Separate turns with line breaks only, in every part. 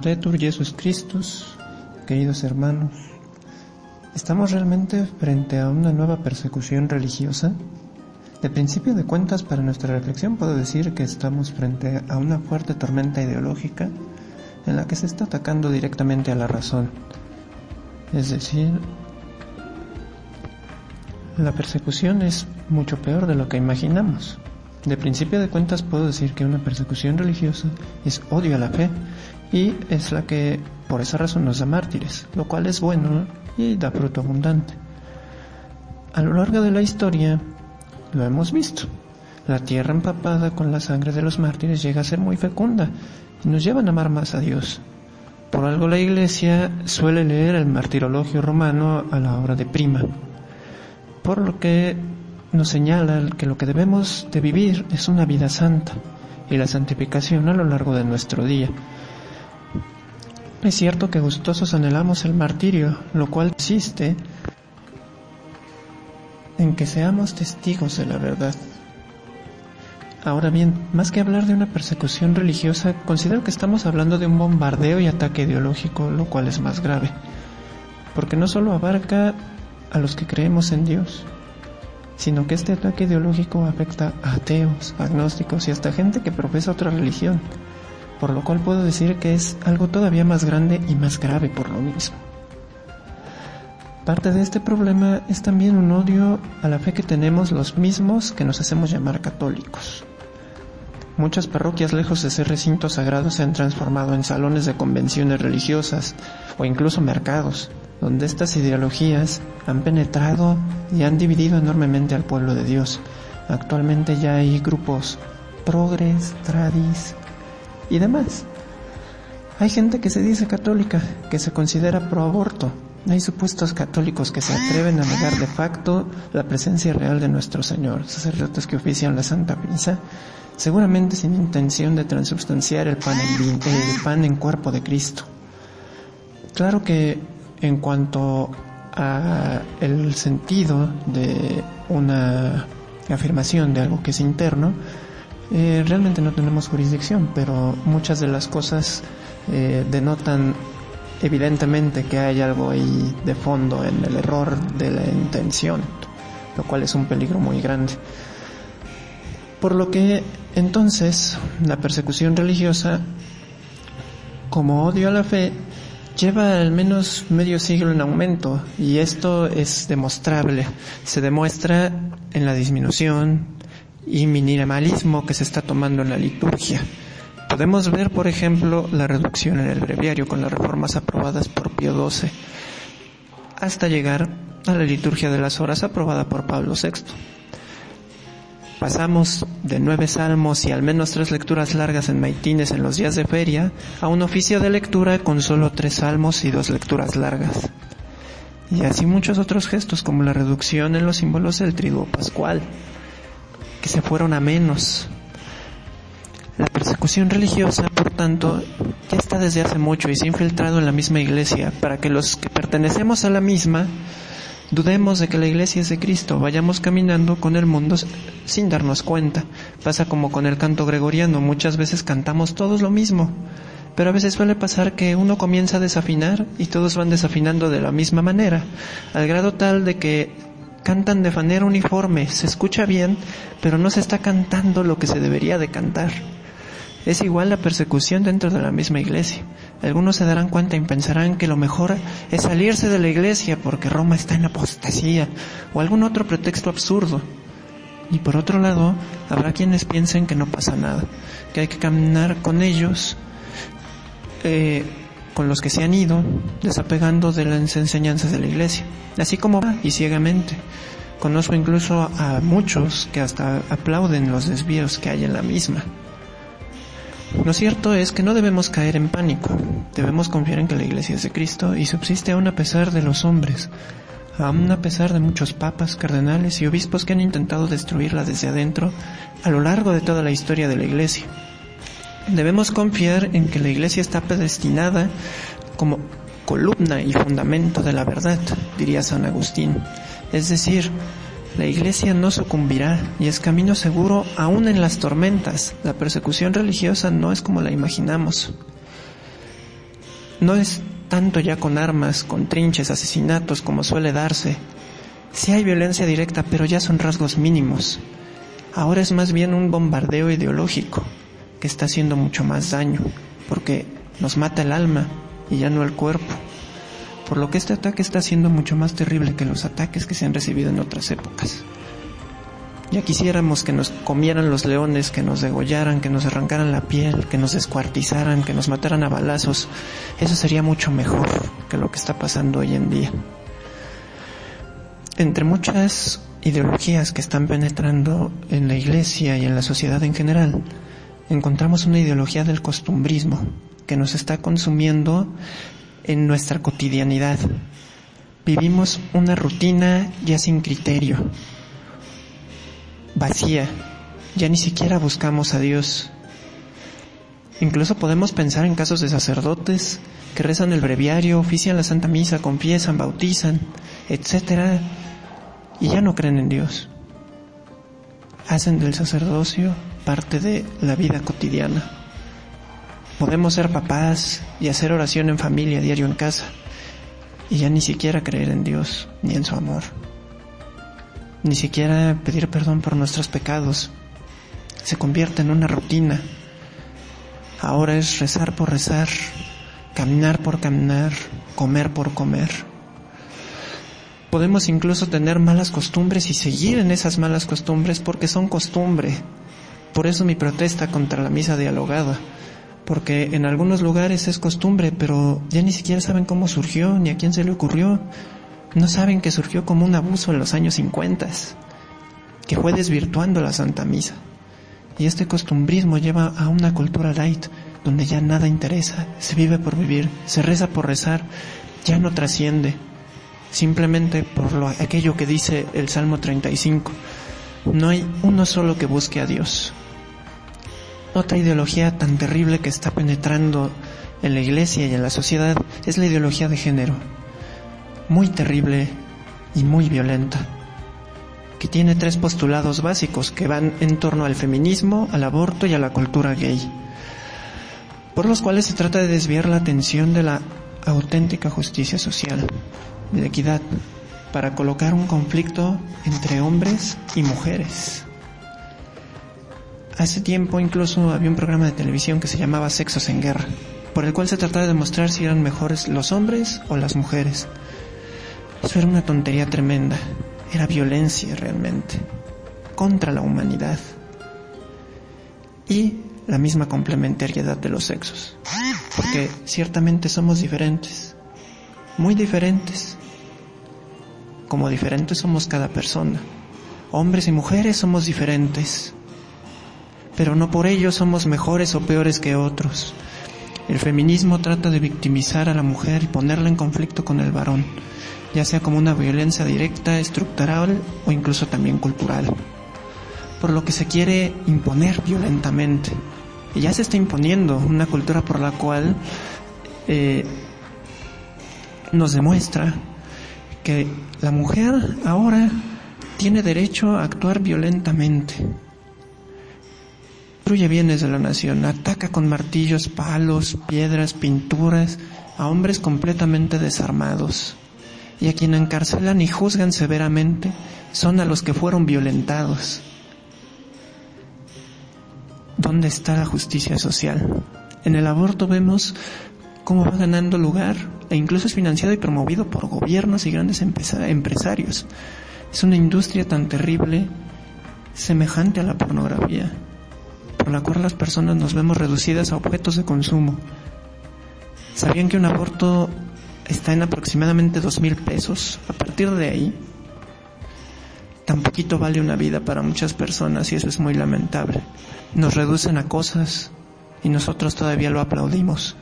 Laudetur Jesus Christus, queridos hermanos. ¿Estamos realmente frente a una nueva persecución religiosa? De principio de cuentas, para nuestra reflexión puedo decir que estamos frente a una fuerte tormenta ideológica en la que se está atacando directamente a la razón. Es decir, la persecución es mucho peor de lo que imaginamos. De principio de cuentas puedo decir que una persecución religiosa es odio a la fe y es la que por esa razón nos da mártires, lo cual es bueno y da fruto abundante. A lo largo de la historia lo hemos visto. La tierra empapada con la sangre de los mártires llega a ser muy fecunda y nos llevan a amar más a Dios. Por algo la iglesia suele leer el martirologio romano a la hora de prima, por lo que nos señala que lo que debemos de vivir es una vida santa y la santificación a lo largo de nuestro día. Es cierto que gustosos anhelamos el martirio, lo cual consiste en que seamos testigos de la verdad. Ahora bien, más que hablar de una persecución religiosa, considero que estamos hablando de un bombardeo y ataque ideológico, lo cual es más grave, porque no solo abarca a los que creemos en Dios, sino que este ataque ideológico afecta a ateos, agnósticos y hasta gente que profesa otra religión, por lo cual puedo decir que es algo todavía más grande y más grave por lo mismo. Parte de este problema es también un odio a la fe que tenemos los mismos que nos hacemos llamar católicos. Muchas parroquias lejos de ser recintos sagrados se han transformado en salones de convenciones religiosas o incluso mercados, donde estas ideologías han penetrado y han dividido enormemente al pueblo de Dios. Actualmente ya hay grupos progres, tradis y demás. Hay gente que se dice católica, que se considera pro aborto. Hay supuestos católicos que se atreven a negar de facto la presencia real de nuestro Señor, sacerdotes que ofician la Santa Misa, seguramente sin intención de transubstanciar el pan en, el pan en cuerpo de Cristo. Claro que en cuanto a el sentido de una afirmación de algo que es interno, eh, realmente no tenemos jurisdicción, pero muchas de las cosas eh, denotan evidentemente que hay algo ahí de fondo en el error de la intención, lo cual es un peligro muy grande. Por lo que entonces la persecución religiosa, como odio a la fe, lleva al menos medio siglo en aumento y esto es demostrable. Se demuestra en la disminución y minimalismo que se está tomando en la liturgia. Podemos ver, por ejemplo, la reducción en el breviario con las reformas aprobadas por Pío XII, hasta llegar a la liturgia de las horas aprobada por Pablo VI. Pasamos de nueve salmos y al menos tres lecturas largas en maitines en los días de feria a un oficio de lectura con solo tres salmos y dos lecturas largas. Y así muchos otros gestos como la reducción en los símbolos del triduo pascual, que se fueron a menos. La persecución religiosa, por tanto, ya está desde hace mucho y se ha infiltrado en la misma iglesia para que los que pertenecemos a la misma Dudemos de que la iglesia es de Cristo, vayamos caminando con el mundo sin darnos cuenta. Pasa como con el canto gregoriano, muchas veces cantamos todos lo mismo, pero a veces suele pasar que uno comienza a desafinar y todos van desafinando de la misma manera, al grado tal de que cantan de manera uniforme, se escucha bien, pero no se está cantando lo que se debería de cantar. Es igual la persecución dentro de la misma iglesia. Algunos se darán cuenta y pensarán que lo mejor es salirse de la iglesia porque Roma está en apostasía o algún otro pretexto absurdo. Y por otro lado, habrá quienes piensen que no pasa nada, que hay que caminar con ellos, eh, con los que se han ido, desapegando de las enseñanzas de la iglesia, así como y ciegamente. Conozco incluso a muchos que hasta aplauden los desvíos que hay en la misma. Lo cierto es que no debemos caer en pánico, debemos confiar en que la iglesia es de Cristo y subsiste aún a pesar de los hombres, aún a pesar de muchos papas, cardenales y obispos que han intentado destruirla desde adentro a lo largo de toda la historia de la iglesia. Debemos confiar en que la iglesia está predestinada como columna y fundamento de la verdad, diría San Agustín. Es decir, la iglesia no sucumbirá y es camino seguro aún en las tormentas. La persecución religiosa no es como la imaginamos. No es tanto ya con armas, con trinches, asesinatos como suele darse. Sí hay violencia directa, pero ya son rasgos mínimos. Ahora es más bien un bombardeo ideológico que está haciendo mucho más daño, porque nos mata el alma y ya no el cuerpo por lo que este ataque está siendo mucho más terrible que los ataques que se han recibido en otras épocas. Ya quisiéramos que nos comieran los leones, que nos degollaran, que nos arrancaran la piel, que nos descuartizaran, que nos mataran a balazos. Eso sería mucho mejor que lo que está pasando hoy en día. Entre muchas ideologías que están penetrando en la iglesia y en la sociedad en general, encontramos una ideología del costumbrismo que nos está consumiendo en nuestra cotidianidad. Vivimos una rutina ya sin criterio, vacía, ya ni siquiera buscamos a Dios. Incluso podemos pensar en casos de sacerdotes que rezan el breviario, ofician la Santa Misa, confiesan, bautizan, etc. Y ya no creen en Dios. Hacen del sacerdocio parte de la vida cotidiana. Podemos ser papás y hacer oración en familia, diario en casa, y ya ni siquiera creer en Dios ni en su amor. Ni siquiera pedir perdón por nuestros pecados. Se convierte en una rutina. Ahora es rezar por rezar, caminar por caminar, comer por comer. Podemos incluso tener malas costumbres y seguir en esas malas costumbres porque son costumbre. Por eso mi protesta contra la misa dialogada porque en algunos lugares es costumbre, pero ya ni siquiera saben cómo surgió ni a quién se le ocurrió. No saben que surgió como un abuso en los años 50, que fue desvirtuando la Santa Misa. Y este costumbrismo lleva a una cultura light, donde ya nada interesa, se vive por vivir, se reza por rezar, ya no trasciende, simplemente por lo, aquello que dice el Salmo 35. No hay uno solo que busque a Dios. Otra ideología tan terrible que está penetrando en la iglesia y en la sociedad es la ideología de género. Muy terrible y muy violenta. Que tiene tres postulados básicos que van en torno al feminismo, al aborto y a la cultura gay. Por los cuales se trata de desviar la atención de la auténtica justicia social, de equidad, para colocar un conflicto entre hombres y mujeres. Hace tiempo incluso había un programa de televisión que se llamaba Sexos en Guerra, por el cual se trataba de demostrar si eran mejores los hombres o las mujeres. Eso era una tontería tremenda, era violencia realmente, contra la humanidad. Y la misma complementariedad de los sexos, porque ciertamente somos diferentes, muy diferentes, como diferentes somos cada persona. Hombres y mujeres somos diferentes, pero no por ello somos mejores o peores que otros. El feminismo trata de victimizar a la mujer y ponerla en conflicto con el varón, ya sea como una violencia directa, estructural o incluso también cultural. Por lo que se quiere imponer violentamente. Y ya se está imponiendo una cultura por la cual eh, nos demuestra que la mujer ahora tiene derecho a actuar violentamente destruye bienes de la nación, ataca con martillos, palos, piedras, pinturas a hombres completamente desarmados. Y a quien encarcelan y juzgan severamente son a los que fueron violentados. ¿Dónde está la justicia social? En el aborto vemos cómo va ganando lugar e incluso es financiado y promovido por gobiernos y grandes empresarios. Es una industria tan terrible semejante a la pornografía, por la cual las personas nos vemos reducidas a objetos de consumo. ¿Sabían que un aborto está en aproximadamente dos mil pesos? A partir de ahí, tan poquito vale una vida para muchas personas y eso es muy lamentable. Nos reducen a cosas y nosotros todavía lo aplaudimos,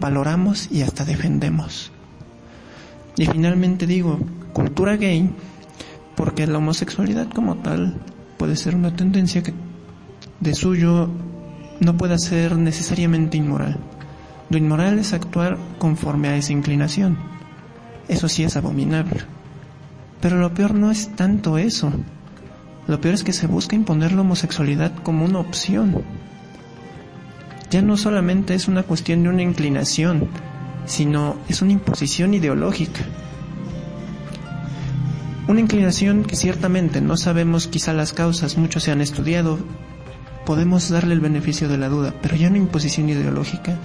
valoramos y hasta defendemos. Y finalmente digo, cultura gay, porque la homosexualidad como tal puede ser una tendencia que de suyo no pueda ser necesariamente inmoral. Lo inmoral es actuar conforme a esa inclinación. Eso sí es abominable. Pero lo peor no es tanto eso. Lo peor es que se busca imponer la homosexualidad como una opción. Ya no solamente es una cuestión de una inclinación, sino es una imposición ideológica. Una inclinación que ciertamente no sabemos quizá las causas, muchos se han estudiado, podemos darle el beneficio de la duda, pero ya una imposición ideológica,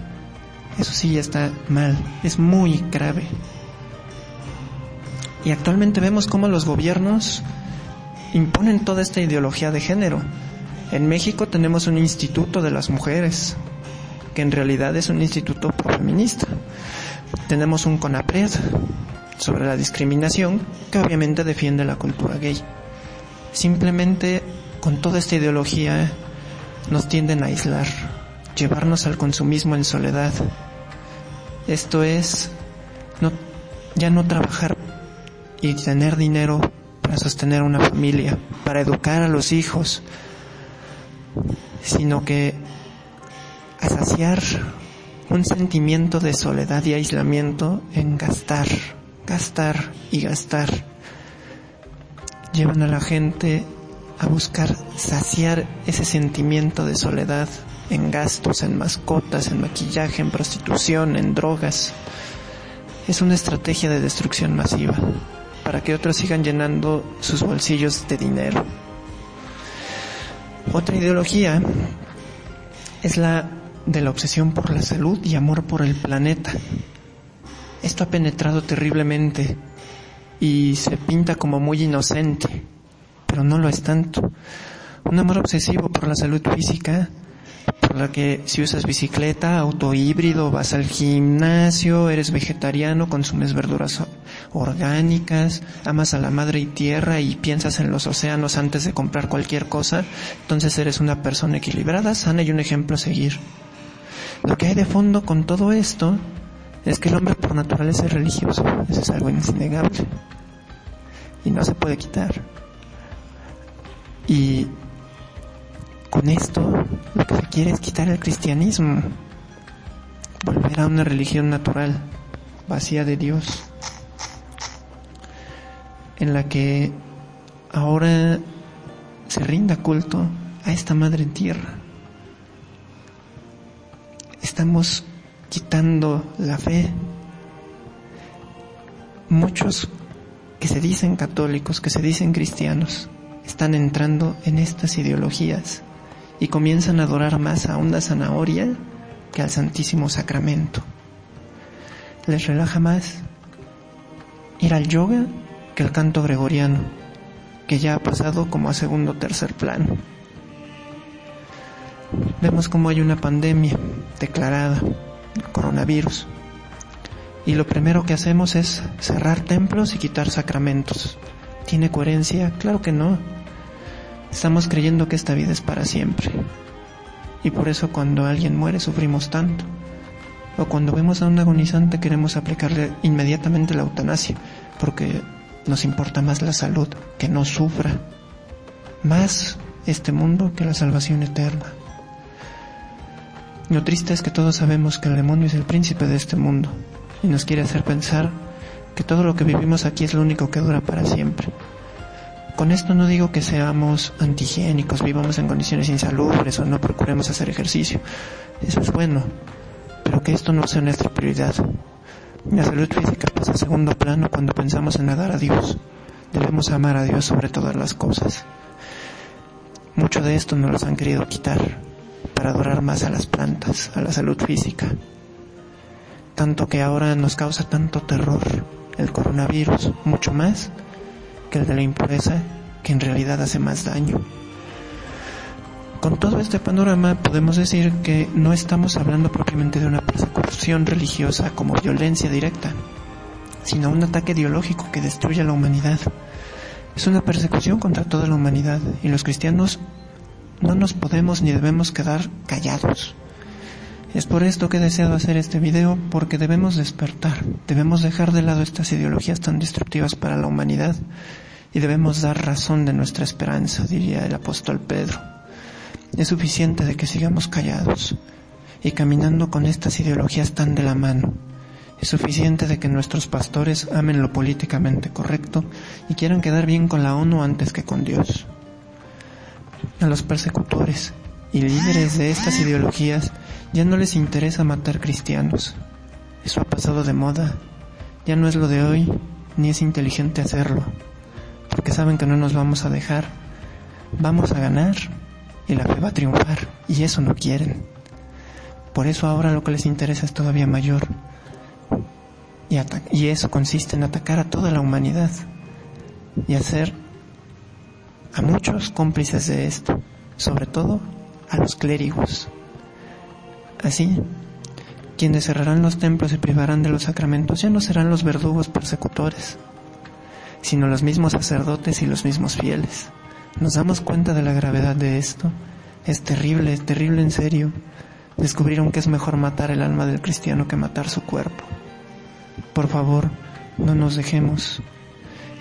eso sí ya está mal, es muy grave. Y actualmente vemos cómo los gobiernos imponen toda esta ideología de género. En México tenemos un instituto de las mujeres, que en realidad es un instituto feminista. Tenemos un CONAPRED sobre la discriminación que obviamente defiende la cultura gay. Simplemente con toda esta ideología nos tienden a aislar, llevarnos al consumismo en soledad. Esto es ya no trabajar y tener dinero para sostener una familia, para educar a los hijos, sino que a saciar un sentimiento de soledad y aislamiento en gastar, gastar y gastar. Llevan a la gente a buscar saciar ese sentimiento de soledad en gastos, en mascotas, en maquillaje, en prostitución, en drogas. Es una estrategia de destrucción masiva para que otros sigan llenando sus bolsillos de dinero. Otra ideología es la de la obsesión por la salud y amor por el planeta. Esto ha penetrado terriblemente y se pinta como muy inocente, pero no lo es tanto. Un amor obsesivo por la salud física, por la que si usas bicicleta, auto híbrido, vas al gimnasio, eres vegetariano, consumes verduras orgánicas, amas a la madre y tierra y piensas en los océanos antes de comprar cualquier cosa, entonces eres una persona equilibrada, sana y un ejemplo a seguir. Lo que hay de fondo con todo esto es que el hombre por naturaleza es religioso. Eso es algo innegable. Y no se puede quitar. Y con esto lo que se quiere es quitar el cristianismo. Volver a una religión natural, vacía de Dios. En la que ahora se rinda culto a esta madre tierra estamos quitando la fe. Muchos que se dicen católicos, que se dicen cristianos, están entrando en estas ideologías y comienzan a adorar más a una zanahoria que al Santísimo Sacramento. Les relaja más ir al yoga que el canto gregoriano, que ya ha pasado como a segundo o tercer plano vemos como hay una pandemia declarada, coronavirus. Y lo primero que hacemos es cerrar templos y quitar sacramentos. ¿Tiene coherencia? Claro que no. Estamos creyendo que esta vida es para siempre. Y por eso cuando alguien muere sufrimos tanto. O cuando vemos a un agonizante queremos aplicarle inmediatamente la eutanasia, porque nos importa más la salud, que no sufra. Más este mundo que la salvación eterna. Lo triste es que todos sabemos que el demonio es el príncipe de este mundo y nos quiere hacer pensar que todo lo que vivimos aquí es lo único que dura para siempre. Con esto no digo que seamos antihigiénicos, vivamos en condiciones insalubres o no procuremos hacer ejercicio. Eso es bueno, pero que esto no sea nuestra prioridad. La salud física pasa a segundo plano cuando pensamos en nadar a Dios. Debemos amar a Dios sobre todas las cosas. Mucho de esto nos lo han querido quitar para adorar más a las plantas, a la salud física. Tanto que ahora nos causa tanto terror el coronavirus, mucho más que el de la impureza, que en realidad hace más daño. Con todo este panorama podemos decir que no estamos hablando propiamente de una persecución religiosa como violencia directa, sino un ataque ideológico que destruye a la humanidad. Es una persecución contra toda la humanidad y los cristianos no nos podemos ni debemos quedar callados. Por esto que he deseado hacer este video porque debemos despertar, debemos dejar de lado estas ideologías tan destructivas para la humanidad y debemos dar razón de nuestra esperanza, diría el apóstol Pedro. Es suficiente de que sigamos callados y caminando con estas ideologías tan de la mano. Es suficiente de que nuestros pastores amen lo políticamente correcto y quieran quedar bien con la ONU antes que con Dios. A los persecutores y líderes de estas ideologías ya no les interesa matar cristianos. Eso ha pasado de moda. Ya no es lo de hoy, ni es inteligente hacerlo, porque saben que no nos vamos a dejar. Vamos a ganar y la fe va a triunfar, y eso no quieren. Por eso ahora lo que les interesa es todavía mayor. Y, y eso consiste en atacar a toda la humanidad y hacer a muchos cómplices de esto, sobre todo a los clérigos. Así, quienes cerrarán los templos y privarán de los sacramentos ya no serán los verdugos persecutores, sino los mismos sacerdotes y los mismos fieles. ¿Nos damos cuenta de la gravedad de esto? Es terrible, es terrible en serio. Descubrieron que es mejor matar el alma del cristiano que matar su cuerpo. Por favor, no nos dejemos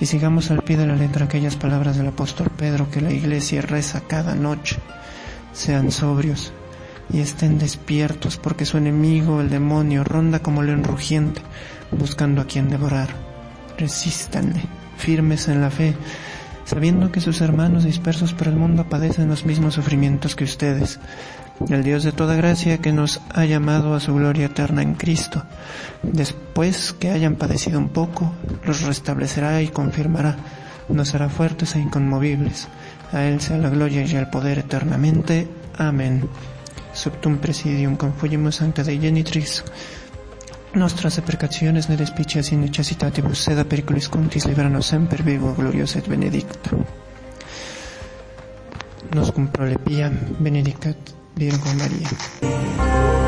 y sigamos al pie de la letra aquellas palabras del apóstol Pedro que la iglesia reza cada noche. Sean sobrios y estén despiertos porque su enemigo, el demonio, ronda como león rugiente buscando a quien devorar. Resístanle, firmes en la fe, sabiendo que sus hermanos dispersos por el mundo padecen los mismos sufrimientos que ustedes. El Dios de toda gracia que nos ha llamado a su gloria eterna en Cristo, después que hayan padecido un poco, los restablecerá y confirmará, nos hará fuertes e inconmovibles. A Él sea la gloria y el poder eternamente. Amén. Subtum presidium confugimus sancta Dei genitrix, nostras deprecaciones ne despicias in necessitatibus sed periculis contis libranos semper vivo gloriosa et benedicta. Nos cum prolepia benedictat Virgo Maria.